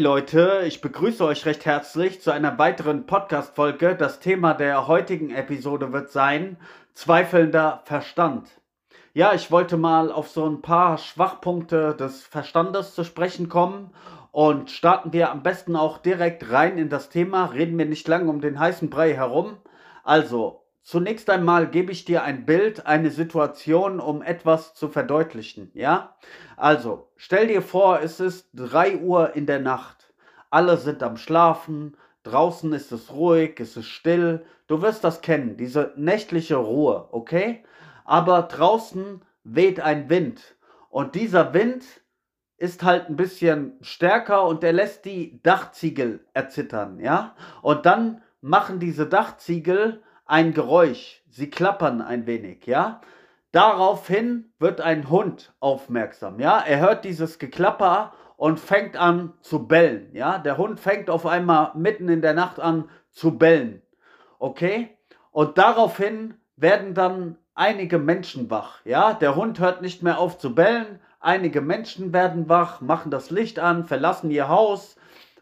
Leute, ich begrüße euch recht herzlich zu einer weiteren Podcast-Folge. Das Thema der heutigen Episode wird sein zweifelnder Verstand. Ja, ich wollte mal auf so ein paar Schwachpunkte des Verstandes zu sprechen kommen und starten wir am besten auch direkt rein in das Thema. Reden wir nicht lange um den heißen Brei herum. Also, zunächst einmal gebe ich dir ein Bild, eine Situation, um etwas zu verdeutlichen. Ja, also stell dir vor, es ist 3 Uhr in der Nacht. Alle sind am Schlafen. Draußen ist es ruhig, es ist still. Du wirst das kennen, diese nächtliche Ruhe, okay? Aber draußen weht ein Wind. Und dieser Wind ist halt ein bisschen stärker und der lässt die Dachziegel erzittern, ja? Und dann machen diese Dachziegel ein Geräusch. Sie klappern ein wenig, ja? Daraufhin wird ein Hund aufmerksam, ja? Er hört dieses Geklapper und fängt an zu bellen, ja? Der Hund fängt auf einmal mitten in der Nacht an zu bellen. Okay? Und daraufhin werden dann einige Menschen wach, ja? Der Hund hört nicht mehr auf zu bellen Einige Menschen werden wach, machen das Licht an, verlassen ihr Haus,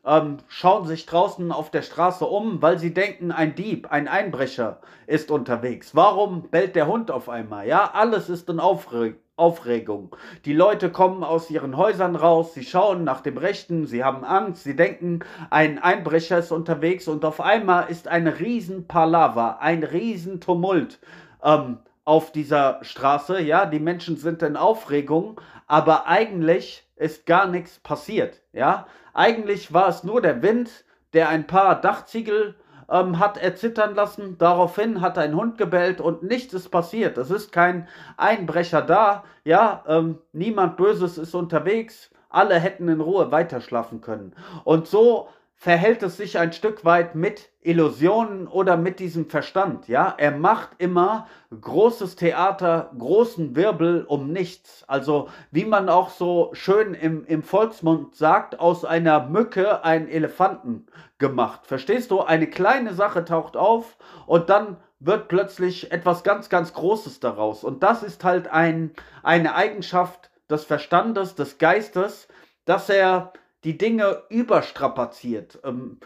ähm, schauen sich draußen auf der Straße um, weil sie denken, ein Dieb, ein Einbrecher ist unterwegs. Warum bellt der Hund auf einmal? Ja, alles ist in Aufre Aufregung. Die Leute kommen aus ihren Häusern raus, sie schauen nach dem Rechten, sie haben Angst, sie denken, ein Einbrecher ist unterwegs und auf einmal ist ein riesen Palaver, ein riesen Tumult. Ähm, auf dieser Straße, ja, die Menschen sind in Aufregung, aber eigentlich ist gar nichts passiert, ja. Eigentlich war es nur der Wind, der ein paar Dachziegel ähm, hat erzittern lassen. Daraufhin hat ein Hund gebellt und nichts ist passiert. Es ist kein Einbrecher da, ja, ähm, niemand Böses ist unterwegs. Alle hätten in Ruhe weiterschlafen können. Und so verhält es sich ein Stück weit mit Illusionen oder mit diesem Verstand. Ja, er macht immer großes Theater, großen Wirbel um nichts. Also, wie man auch so schön im, im Volksmund sagt, aus einer Mücke einen Elefanten gemacht. Verstehst du? Eine kleine Sache taucht auf und dann wird plötzlich etwas ganz, ganz Großes daraus. Und das ist halt ein, eine Eigenschaft des Verstandes, des Geistes, dass er die Dinge überstrapaziert, ähm,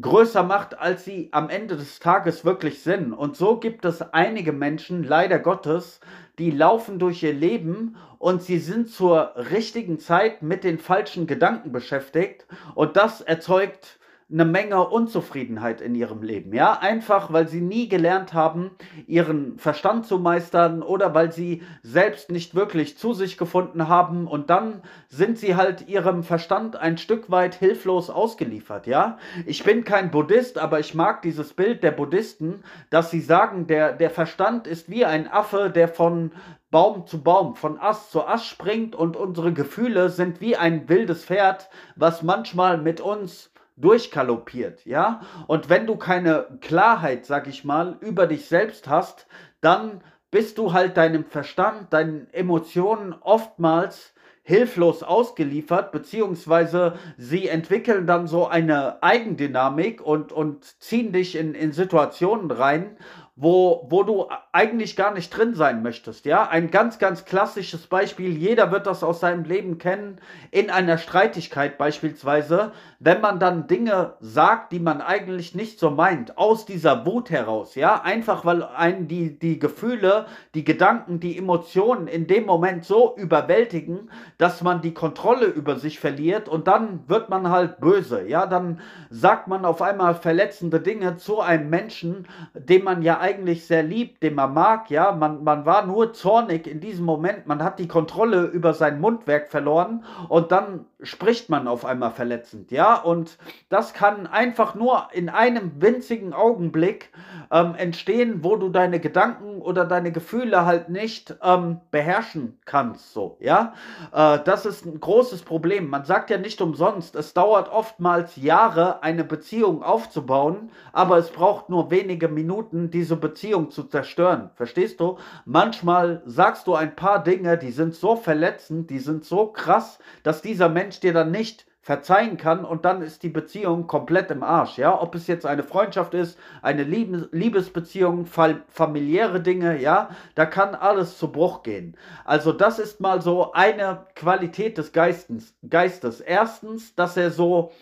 größer macht, als sie am Ende des Tages wirklich sind. Und so gibt es einige Menschen, leider Gottes, die laufen durch ihr Leben und sie sind zur richtigen Zeit mit den falschen Gedanken beschäftigt und das erzeugt eine Menge Unzufriedenheit in ihrem Leben. Ja, einfach weil sie nie gelernt haben, ihren Verstand zu meistern oder weil sie selbst nicht wirklich zu sich gefunden haben und dann sind sie halt ihrem Verstand ein Stück weit hilflos ausgeliefert. Ja, ich bin kein Buddhist, aber ich mag dieses Bild der Buddhisten, dass sie sagen, der, der Verstand ist wie ein Affe, der von Baum zu Baum, von Ast zu Ast springt und unsere Gefühle sind wie ein wildes Pferd, was manchmal mit uns durchkaloppiert, ja? Und wenn du keine Klarheit, sag ich mal, über dich selbst hast, dann bist du halt deinem Verstand, deinen Emotionen oftmals hilflos ausgeliefert, beziehungsweise sie entwickeln dann so eine Eigendynamik und, und ziehen dich in, in Situationen rein, wo, wo du eigentlich gar nicht drin sein möchtest. Ja, ein ganz, ganz klassisches Beispiel. Jeder wird das aus seinem Leben kennen. In einer Streitigkeit beispielsweise, wenn man dann Dinge sagt, die man eigentlich nicht so meint, aus dieser Wut heraus. Ja, einfach weil einen die, die Gefühle, die Gedanken, die Emotionen in dem Moment so überwältigen, dass man die Kontrolle über sich verliert und dann wird man halt böse. Ja, dann sagt man auf einmal verletzende Dinge zu einem Menschen, dem man ja eigentlich eigentlich sehr liebt, den man mag, ja, man, man war nur zornig in diesem Moment, man hat die Kontrolle über sein Mundwerk verloren und dann spricht man auf einmal verletzend, ja, und das kann einfach nur in einem winzigen Augenblick ähm, entstehen, wo du deine Gedanken oder deine Gefühle halt nicht ähm, beherrschen kannst, so, ja, äh, das ist ein großes Problem. Man sagt ja nicht umsonst, es dauert oftmals Jahre, eine Beziehung aufzubauen, aber es braucht nur wenige Minuten, diese Beziehung zu zerstören. Verstehst du? Manchmal sagst du ein paar Dinge, die sind so verletzend, die sind so krass, dass dieser Mensch dir dann nicht verzeihen kann und dann ist die Beziehung komplett im Arsch. Ja, ob es jetzt eine Freundschaft ist, eine Liebesbeziehung, familiäre Dinge, ja, da kann alles zu Bruch gehen. Also das ist mal so eine Qualität des Geistes. Geistes. Erstens, dass er so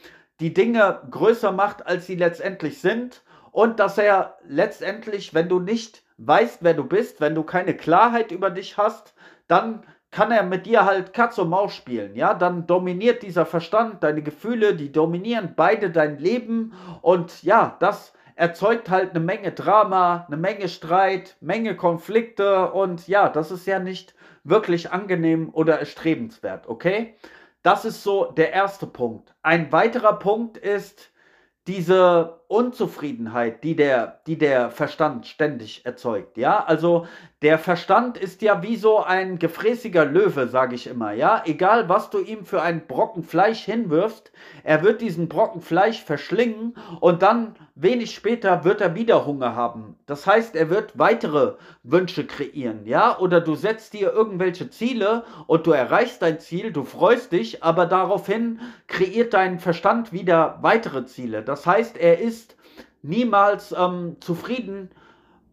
die Dinge größer macht, als sie letztendlich sind und dass er letztendlich, wenn du nicht weißt, wer du bist, wenn du keine Klarheit über dich hast, dann kann er mit dir halt Katz und Maus spielen, ja? Dann dominiert dieser Verstand, deine Gefühle, die dominieren beide dein Leben und ja, das erzeugt halt eine Menge Drama, eine Menge Streit, Menge Konflikte und ja, das ist ja nicht wirklich angenehm oder erstrebenswert, okay? Das ist so der erste Punkt. Ein weiterer Punkt ist diese Unzufriedenheit, die der, die der Verstand ständig erzeugt. Ja, also der Verstand ist ja wie so ein gefräßiger Löwe, sage ich immer. Ja, egal was du ihm für einen Brocken Fleisch hinwirfst, er wird diesen Brocken Fleisch verschlingen und dann wenig später wird er wieder Hunger haben. Das heißt, er wird weitere Wünsche kreieren. Ja, oder du setzt dir irgendwelche Ziele und du erreichst dein Ziel, du freust dich, aber daraufhin kreiert dein Verstand wieder weitere Ziele. Das heißt, er ist niemals ähm, zufrieden.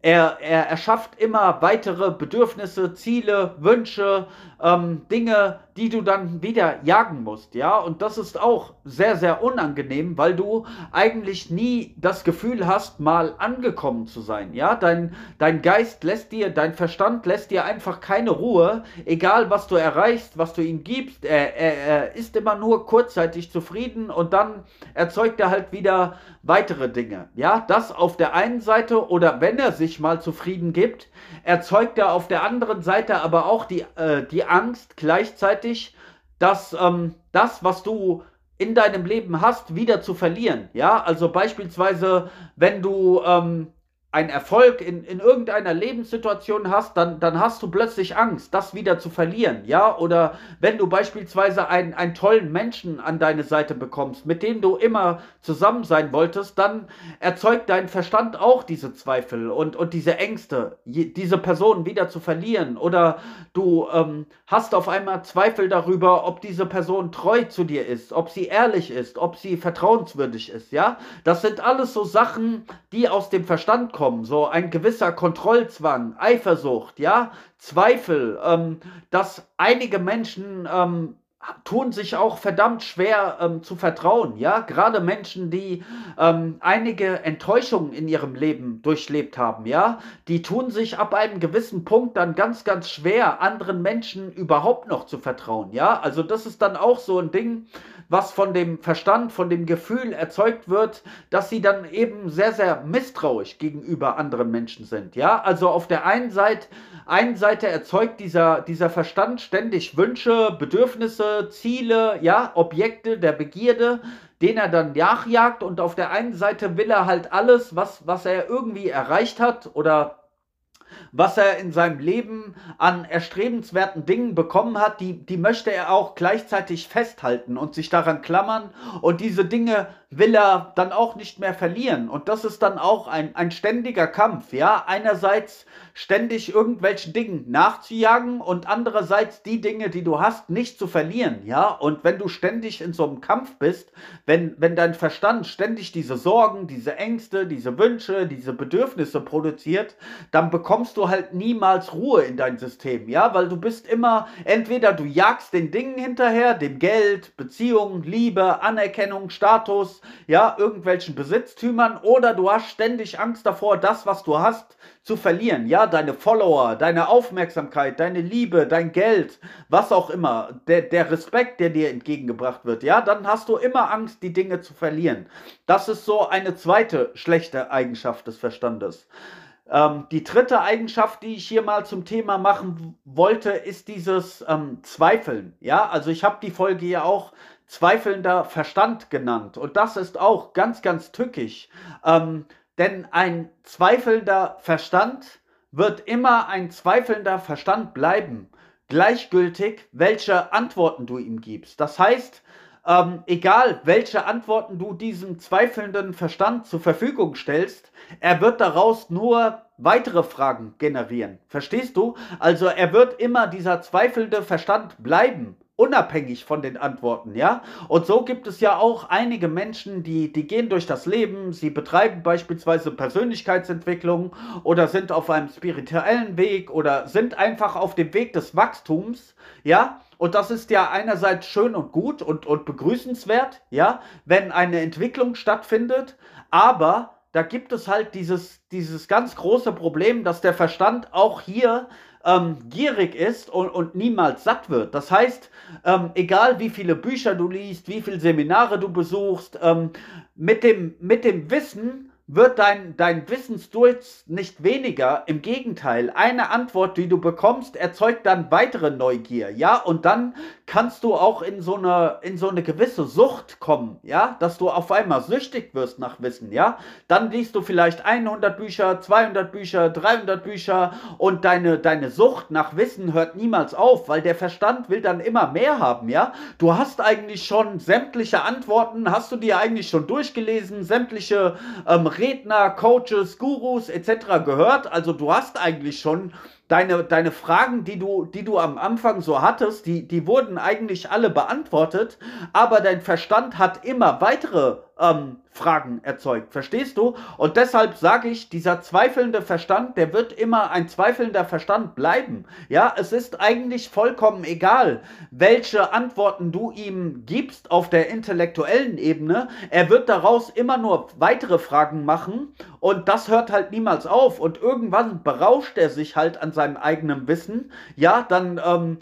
Er, er erschafft immer weitere Bedürfnisse, Ziele, Wünsche, ähm, Dinge, die du dann wieder jagen musst, ja. Und das ist auch sehr, sehr unangenehm, weil du eigentlich nie das Gefühl hast, mal angekommen zu sein, ja. Dein, dein Geist lässt dir, dein Verstand lässt dir einfach keine Ruhe, egal was du erreichst, was du ihm gibst. Er, er, er ist immer nur kurzzeitig zufrieden und dann erzeugt er halt wieder weitere Dinge, ja. Das auf der einen Seite oder wenn er sich mal zufrieden gibt, erzeugt er auf der anderen Seite aber auch die, äh, die Angst gleichzeitig, dass ähm, das, was du in deinem Leben hast, wieder zu verlieren. Ja, also beispielsweise, wenn du ähm, einen Erfolg in, in irgendeiner Lebenssituation hast, dann, dann hast du plötzlich Angst, das wieder zu verlieren, ja? Oder wenn du beispielsweise einen, einen tollen Menschen an deine Seite bekommst, mit dem du immer zusammen sein wolltest, dann erzeugt dein Verstand auch diese Zweifel und, und diese Ängste, diese Person wieder zu verlieren. Oder du ähm, hast auf einmal Zweifel darüber, ob diese Person treu zu dir ist, ob sie ehrlich ist, ob sie vertrauenswürdig ist, ja? Das sind alles so Sachen, die aus dem Verstand kommen kommen, so ein gewisser Kontrollzwang, Eifersucht, ja, Zweifel, ähm, dass einige Menschen ähm, tun sich auch verdammt schwer ähm, zu vertrauen, ja, gerade Menschen, die ähm, einige Enttäuschungen in ihrem Leben durchlebt haben, ja, die tun sich ab einem gewissen Punkt dann ganz, ganz schwer, anderen Menschen überhaupt noch zu vertrauen, ja, also das ist dann auch so ein Ding, was von dem Verstand, von dem Gefühl erzeugt wird, dass sie dann eben sehr, sehr misstrauisch gegenüber anderen Menschen sind. Ja, also auf der einen Seite, einen Seite erzeugt dieser, dieser Verstand ständig Wünsche, Bedürfnisse, Ziele, ja, Objekte der Begierde, den er dann nachjagt und auf der einen Seite will er halt alles, was, was er irgendwie erreicht hat oder was er in seinem Leben an erstrebenswerten Dingen bekommen hat, die, die möchte er auch gleichzeitig festhalten und sich daran klammern. Und diese Dinge will er dann auch nicht mehr verlieren. Und das ist dann auch ein, ein ständiger Kampf, ja. Einerseits ständig irgendwelchen Dingen nachzujagen und andererseits die Dinge, die du hast, nicht zu verlieren, ja. Und wenn du ständig in so einem Kampf bist, wenn, wenn dein Verstand ständig diese Sorgen, diese Ängste, diese Wünsche, diese Bedürfnisse produziert, dann bekommst du halt niemals Ruhe in dein System, ja, weil du bist immer, entweder du jagst den Dingen hinterher, dem Geld, Beziehungen, Liebe, Anerkennung, Status, ja, irgendwelchen Besitztümern oder du hast ständig Angst davor, das, was du hast, zu verlieren. Ja, deine Follower, deine Aufmerksamkeit, deine Liebe, dein Geld, was auch immer, der, der Respekt, der dir entgegengebracht wird, ja, dann hast du immer Angst, die Dinge zu verlieren. Das ist so eine zweite schlechte Eigenschaft des Verstandes. Ähm, die dritte Eigenschaft, die ich hier mal zum Thema machen wollte, ist dieses ähm, Zweifeln. Ja, also ich habe die Folge ja auch zweifelnder Verstand genannt. Und das ist auch ganz, ganz tückisch. Ähm, denn ein zweifelnder Verstand wird immer ein zweifelnder Verstand bleiben. Gleichgültig, welche Antworten du ihm gibst. Das heißt, ähm, egal welche Antworten du diesem zweifelnden Verstand zur Verfügung stellst, er wird daraus nur weitere Fragen generieren. Verstehst du? Also er wird immer dieser zweifelnde Verstand bleiben unabhängig von den Antworten, ja? Und so gibt es ja auch einige Menschen, die, die gehen durch das Leben, sie betreiben beispielsweise Persönlichkeitsentwicklung oder sind auf einem spirituellen Weg oder sind einfach auf dem Weg des Wachstums, ja? Und das ist ja einerseits schön und gut und, und begrüßenswert, ja, wenn eine Entwicklung stattfindet, aber da gibt es halt dieses, dieses ganz große Problem, dass der Verstand auch hier ähm, gierig ist und, und niemals satt wird. Das heißt, ähm, egal wie viele Bücher du liest, wie viele Seminare du besuchst, ähm, mit, dem, mit dem Wissen wird dein, dein Wissensdurst nicht weniger. Im Gegenteil, eine Antwort, die du bekommst, erzeugt dann weitere Neugier, ja? Und dann kannst du auch in so eine, in so eine gewisse Sucht kommen, ja? Dass du auf einmal süchtig wirst nach Wissen, ja? Dann liest du vielleicht 100 Bücher, 200 Bücher, 300 Bücher und deine, deine Sucht nach Wissen hört niemals auf, weil der Verstand will dann immer mehr haben, ja? Du hast eigentlich schon sämtliche Antworten, hast du dir eigentlich schon durchgelesen, sämtliche ähm, Redner, Coaches, Gurus etc. gehört. Also du hast eigentlich schon deine, deine Fragen, die du, die du am Anfang so hattest, die, die wurden eigentlich alle beantwortet, aber dein Verstand hat immer weitere ähm, Fragen erzeugt. Verstehst du? Und deshalb sage ich, dieser zweifelnde Verstand, der wird immer ein zweifelnder Verstand bleiben. Ja, es ist eigentlich vollkommen egal, welche Antworten du ihm gibst auf der intellektuellen Ebene. Er wird daraus immer nur weitere Fragen machen und das hört halt niemals auf. Und irgendwann berauscht er sich halt an seinem eigenen Wissen. Ja, dann ähm,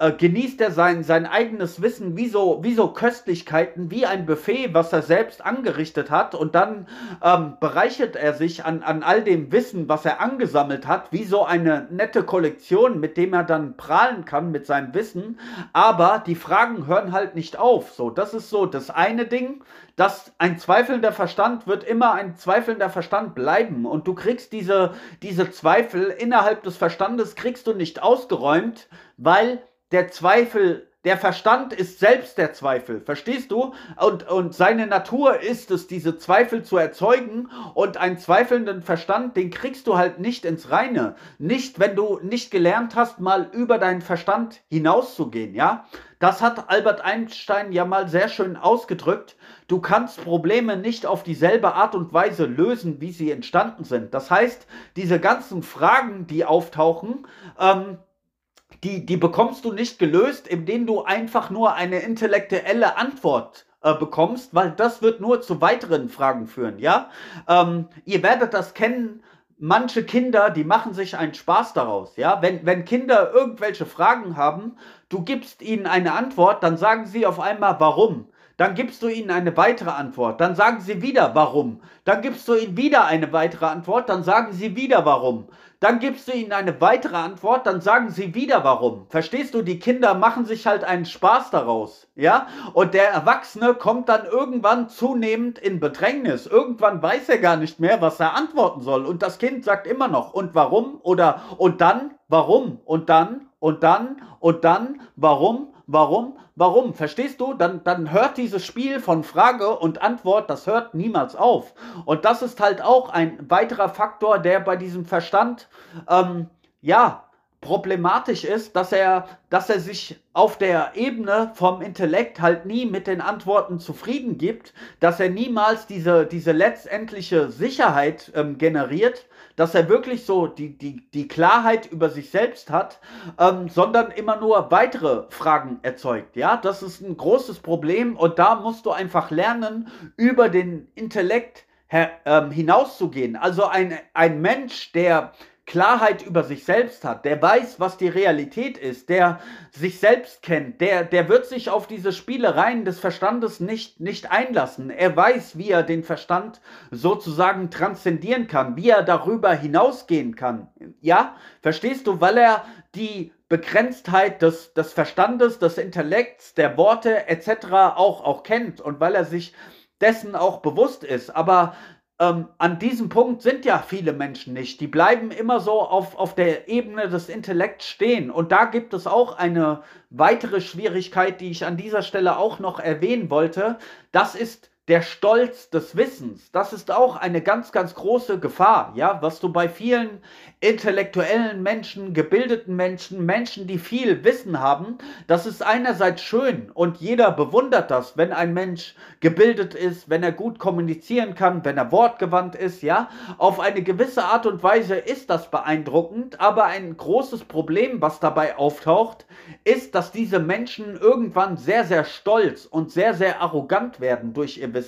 äh, genießt er sein, sein eigenes Wissen wie so, wie so Köstlichkeiten, wie ein Buffet, was er selbst angerichtet hat. Und dann ähm, bereichert er sich an, an all dem Wissen, was er angesammelt hat, wie so eine nette Kollektion, mit dem er dann prahlen kann mit seinem Wissen. Aber die Fragen hören halt nicht auf. So, das ist so das eine Ding, dass ein zweifelnder Verstand wird immer ein zweifelnder Verstand bleiben. Und du kriegst diese, diese Zweifel innerhalb des Verstandes, kriegst du nicht ausgeräumt, weil der Zweifel, der Verstand ist selbst der Zweifel, verstehst du? Und, und seine Natur ist es, diese Zweifel zu erzeugen. Und einen zweifelnden Verstand, den kriegst du halt nicht ins Reine. Nicht, wenn du nicht gelernt hast, mal über deinen Verstand hinauszugehen, ja? Das hat Albert Einstein ja mal sehr schön ausgedrückt. Du kannst Probleme nicht auf dieselbe Art und Weise lösen, wie sie entstanden sind. Das heißt, diese ganzen Fragen, die auftauchen, ähm, die, die bekommst du nicht gelöst, indem du einfach nur eine intellektuelle Antwort äh, bekommst, weil das wird nur zu weiteren Fragen führen, ja? Ähm, ihr werdet das kennen, manche Kinder, die machen sich einen Spaß daraus, ja? Wenn, wenn Kinder irgendwelche Fragen haben, du gibst ihnen eine Antwort, dann sagen sie auf einmal, warum? Dann gibst du ihnen eine weitere Antwort. Dann sagen sie wieder warum. Dann gibst du ihnen wieder eine weitere Antwort. Dann sagen sie wieder warum. Dann gibst du ihnen eine weitere Antwort. Dann sagen sie wieder warum. Verstehst du? Die Kinder machen sich halt einen Spaß daraus. Ja? Und der Erwachsene kommt dann irgendwann zunehmend in Bedrängnis. Irgendwann weiß er gar nicht mehr, was er antworten soll. Und das Kind sagt immer noch und warum oder und dann warum und dann und dann und dann warum Warum? Warum? Verstehst du? Dann, dann hört dieses Spiel von Frage und Antwort, das hört niemals auf. Und das ist halt auch ein weiterer Faktor, der bei diesem Verstand, ähm, ja, problematisch ist, dass er, dass er sich auf der Ebene vom Intellekt halt nie mit den Antworten zufrieden gibt, dass er niemals diese, diese letztendliche Sicherheit ähm, generiert, dass er wirklich so die, die, die Klarheit über sich selbst hat, ähm, sondern immer nur weitere Fragen erzeugt. Ja, das ist ein großes Problem und da musst du einfach lernen, über den Intellekt her, ähm, hinauszugehen. Also ein, ein Mensch, der Klarheit über sich selbst hat, der weiß, was die Realität ist, der sich selbst kennt, der, der wird sich auf diese Spielereien des Verstandes nicht, nicht einlassen. Er weiß, wie er den Verstand sozusagen transzendieren kann, wie er darüber hinausgehen kann. Ja, verstehst du, weil er die Begrenztheit des, des Verstandes, des Intellekts, der Worte etc. auch, auch kennt und weil er sich dessen auch bewusst ist. Aber ähm, an diesem Punkt sind ja viele Menschen nicht. Die bleiben immer so auf, auf der Ebene des Intellekts stehen. Und da gibt es auch eine weitere Schwierigkeit, die ich an dieser Stelle auch noch erwähnen wollte. Das ist der Stolz des Wissens. Das ist auch eine ganz, ganz große Gefahr, ja, was du bei vielen intellektuellen Menschen, gebildeten Menschen, Menschen, die viel Wissen haben, das ist einerseits schön und jeder bewundert das, wenn ein Mensch gebildet ist, wenn er gut kommunizieren kann, wenn er wortgewandt ist, ja. Auf eine gewisse Art und Weise ist das beeindruckend, aber ein großes Problem, was dabei auftaucht, ist, dass diese Menschen irgendwann sehr, sehr stolz und sehr, sehr arrogant werden durch ihr Wissen.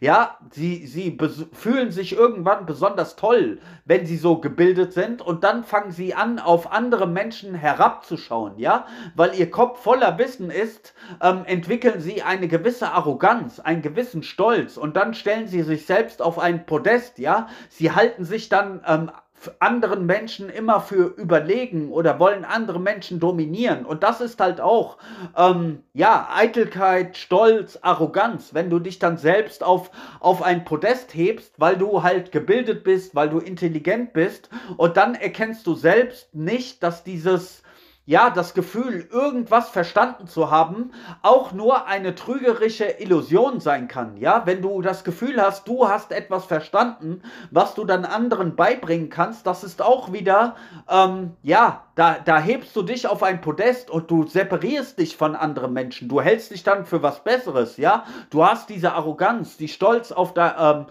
Ja, sie, sie fühlen sich irgendwann besonders toll, wenn sie so gebildet sind und dann fangen sie an, auf andere Menschen herabzuschauen, ja, weil ihr Kopf voller Wissen ist, ähm, entwickeln sie eine gewisse Arroganz, einen gewissen Stolz und dann stellen sie sich selbst auf ein Podest, ja, sie halten sich dann ähm, anderen Menschen immer für überlegen oder wollen andere Menschen dominieren. Und das ist halt auch, ähm, ja, Eitelkeit, Stolz, Arroganz, wenn du dich dann selbst auf, auf ein Podest hebst, weil du halt gebildet bist, weil du intelligent bist und dann erkennst du selbst nicht, dass dieses ja, das Gefühl, irgendwas verstanden zu haben, auch nur eine trügerische Illusion sein kann. Ja, wenn du das Gefühl hast, du hast etwas verstanden, was du dann anderen beibringen kannst, das ist auch wieder, ähm, ja, da, da hebst du dich auf ein Podest und du separierst dich von anderen Menschen. Du hältst dich dann für was Besseres, ja. Du hast diese Arroganz, die Stolz auf der, ähm,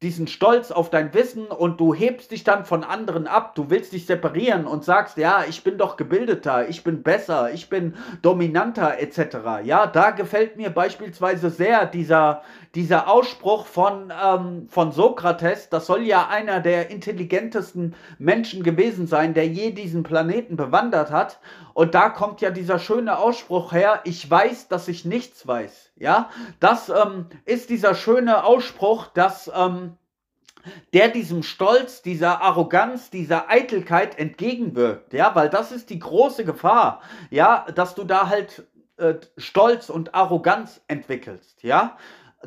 diesen Stolz auf dein Wissen und du hebst dich dann von anderen ab, du willst dich separieren und sagst, ja, ich bin doch gebildeter, ich bin besser, ich bin dominanter etc. Ja, da gefällt mir beispielsweise sehr dieser, dieser Ausspruch von, ähm, von Sokrates, das soll ja einer der intelligentesten Menschen gewesen sein, der je diesen Planeten bewandert hat. Und da kommt ja dieser schöne Ausspruch her, ich weiß, dass ich nichts weiß. Ja, das ähm, ist dieser schöne Ausspruch, dass ähm, der diesem Stolz, dieser Arroganz, dieser Eitelkeit entgegenwirkt, ja, weil das ist die große Gefahr, ja, dass du da halt äh, Stolz und Arroganz entwickelst, ja.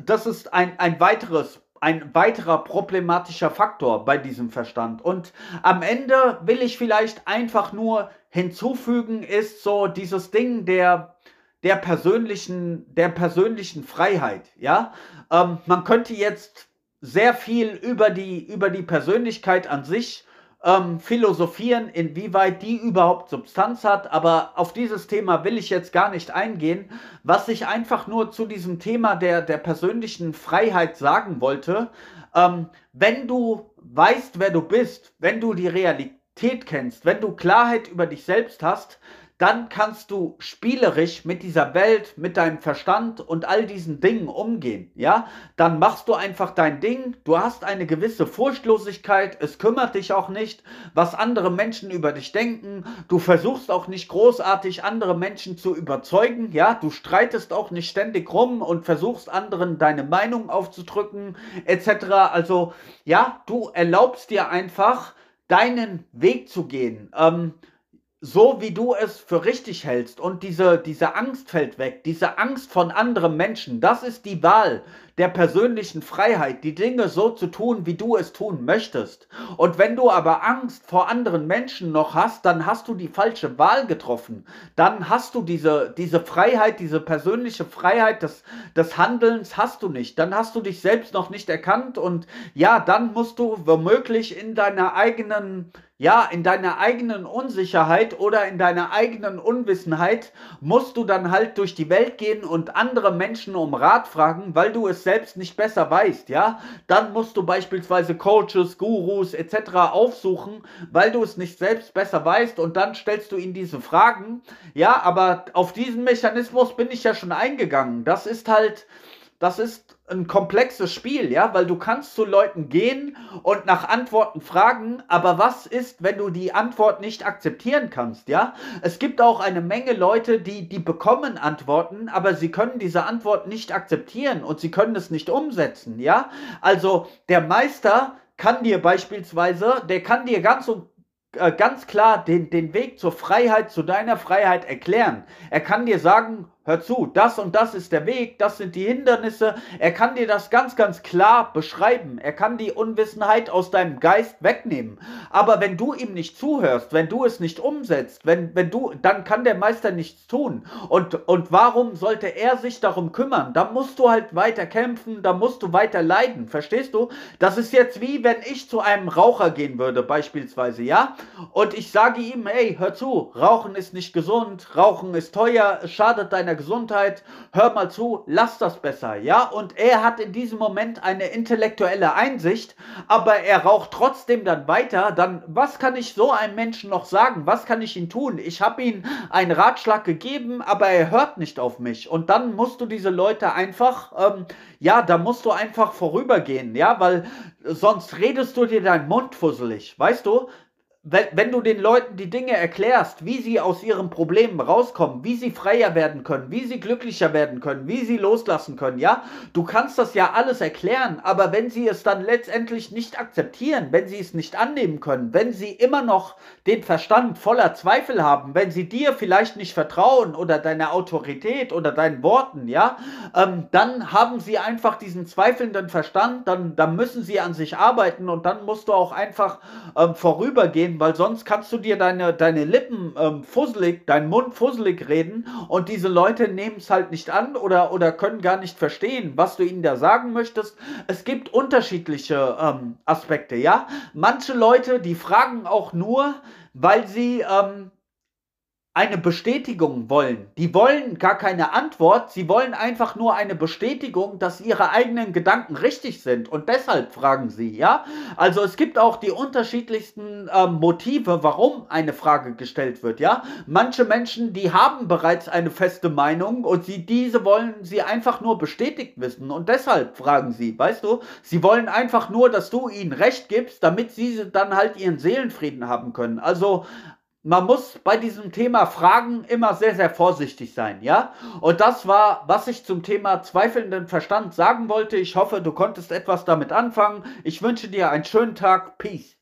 Das ist ein, ein weiteres ein weiterer problematischer Faktor bei diesem Verstand. Und am Ende will ich vielleicht einfach nur hinzufügen, ist so dieses Ding der, der persönlichen, der persönlichen Freiheit, ja. Ähm, man könnte jetzt sehr viel über die, über die Persönlichkeit an sich ähm, philosophieren, inwieweit die überhaupt Substanz hat, aber auf dieses Thema will ich jetzt gar nicht eingehen. Was ich einfach nur zu diesem Thema der, der persönlichen Freiheit sagen wollte, ähm, wenn du weißt, wer du bist, wenn du die Realität kennst, wenn du Klarheit über dich selbst hast, dann kannst du spielerisch mit dieser Welt, mit deinem Verstand und all diesen Dingen umgehen, ja? Dann machst du einfach dein Ding, du hast eine gewisse Furchtlosigkeit, es kümmert dich auch nicht, was andere Menschen über dich denken, du versuchst auch nicht großartig andere Menschen zu überzeugen, ja? Du streitest auch nicht ständig rum und versuchst anderen deine Meinung aufzudrücken, etc. Also, ja, du erlaubst dir einfach, deinen Weg zu gehen. Ähm, so wie du es für richtig hältst und diese, diese Angst fällt weg, diese Angst von anderen Menschen, das ist die Wahl der persönlichen Freiheit, die Dinge so zu tun, wie du es tun möchtest. Und wenn du aber Angst vor anderen Menschen noch hast, dann hast du die falsche Wahl getroffen. Dann hast du diese, diese Freiheit, diese persönliche Freiheit des, des Handelns hast du nicht. Dann hast du dich selbst noch nicht erkannt und ja, dann musst du womöglich in deiner eigenen ja, in deiner eigenen Unsicherheit oder in deiner eigenen Unwissenheit musst du dann halt durch die Welt gehen und andere Menschen um Rat fragen, weil du es selbst nicht besser weißt, ja? Dann musst du beispielsweise Coaches, Gurus etc. aufsuchen, weil du es nicht selbst besser weißt und dann stellst du ihnen diese Fragen. Ja, aber auf diesen Mechanismus bin ich ja schon eingegangen. Das ist halt das ist ein komplexes Spiel, ja, weil du kannst zu Leuten gehen und nach Antworten fragen, aber was ist, wenn du die Antwort nicht akzeptieren kannst, ja? Es gibt auch eine Menge Leute, die die bekommen Antworten, aber sie können diese Antwort nicht akzeptieren und sie können es nicht umsetzen, ja? Also der Meister kann dir beispielsweise, der kann dir ganz und äh, ganz klar den, den Weg zur Freiheit, zu deiner Freiheit erklären. Er kann dir sagen, hör zu, das und das ist der Weg, das sind die Hindernisse. Er kann dir das ganz, ganz klar beschreiben. Er kann die Unwissenheit aus deinem Geist wegnehmen. Aber wenn du ihm nicht zuhörst, wenn du es nicht umsetzt, wenn, wenn du, dann kann der Meister nichts tun. Und, und warum sollte er sich darum kümmern? Da musst du halt weiter kämpfen, da musst du weiter leiden. Verstehst du? Das ist jetzt wie wenn ich zu einem Raucher gehen würde, beispielsweise, ja? Und ich sage ihm, hey, hör zu, Rauchen ist nicht gesund, Rauchen ist teuer, schadet deiner Gesundheit, hör mal zu, lass das besser, ja? Und er hat in diesem Moment eine intellektuelle Einsicht, aber er raucht trotzdem dann weiter, dann was kann ich so einem Menschen noch sagen? Was kann ich ihm tun? Ich habe ihm einen Ratschlag gegeben, aber er hört nicht auf mich. Und dann musst du diese Leute einfach, ähm, ja, da musst du einfach vorübergehen, ja, weil sonst redest du dir deinen Mund fusselig, weißt du? Wenn, wenn du den Leuten die Dinge erklärst, wie sie aus ihren Problemen rauskommen, wie sie freier werden können, wie sie glücklicher werden können, wie sie loslassen können, ja, du kannst das ja alles erklären, aber wenn sie es dann letztendlich nicht akzeptieren, wenn sie es nicht annehmen können, wenn sie immer noch den Verstand voller Zweifel haben, wenn sie dir vielleicht nicht vertrauen oder deiner Autorität oder deinen Worten, ja, ähm, dann haben sie einfach diesen zweifelnden Verstand, dann, dann müssen sie an sich arbeiten und dann musst du auch einfach ähm, vorübergehen reden, weil sonst kannst du dir deine, deine Lippen ähm, fusselig, deinen Mund fusselig reden und diese Leute nehmen es halt nicht an oder, oder können gar nicht verstehen, was du ihnen da sagen möchtest. Es gibt unterschiedliche ähm, Aspekte, ja. Manche Leute, die fragen auch nur, weil sie ähm, eine Bestätigung wollen. Die wollen gar keine Antwort, sie wollen einfach nur eine Bestätigung, dass ihre eigenen Gedanken richtig sind und deshalb fragen sie, ja? Also es gibt auch die unterschiedlichsten äh, Motive, warum eine Frage gestellt wird, ja? Manche Menschen, die haben bereits eine feste Meinung und sie diese wollen sie einfach nur bestätigt wissen und deshalb fragen sie, weißt du? Sie wollen einfach nur, dass du ihnen recht gibst, damit sie dann halt ihren Seelenfrieden haben können. Also man muss bei diesem Thema Fragen immer sehr, sehr vorsichtig sein, ja? Und das war, was ich zum Thema zweifelnden Verstand sagen wollte. Ich hoffe, du konntest etwas damit anfangen. Ich wünsche dir einen schönen Tag. Peace.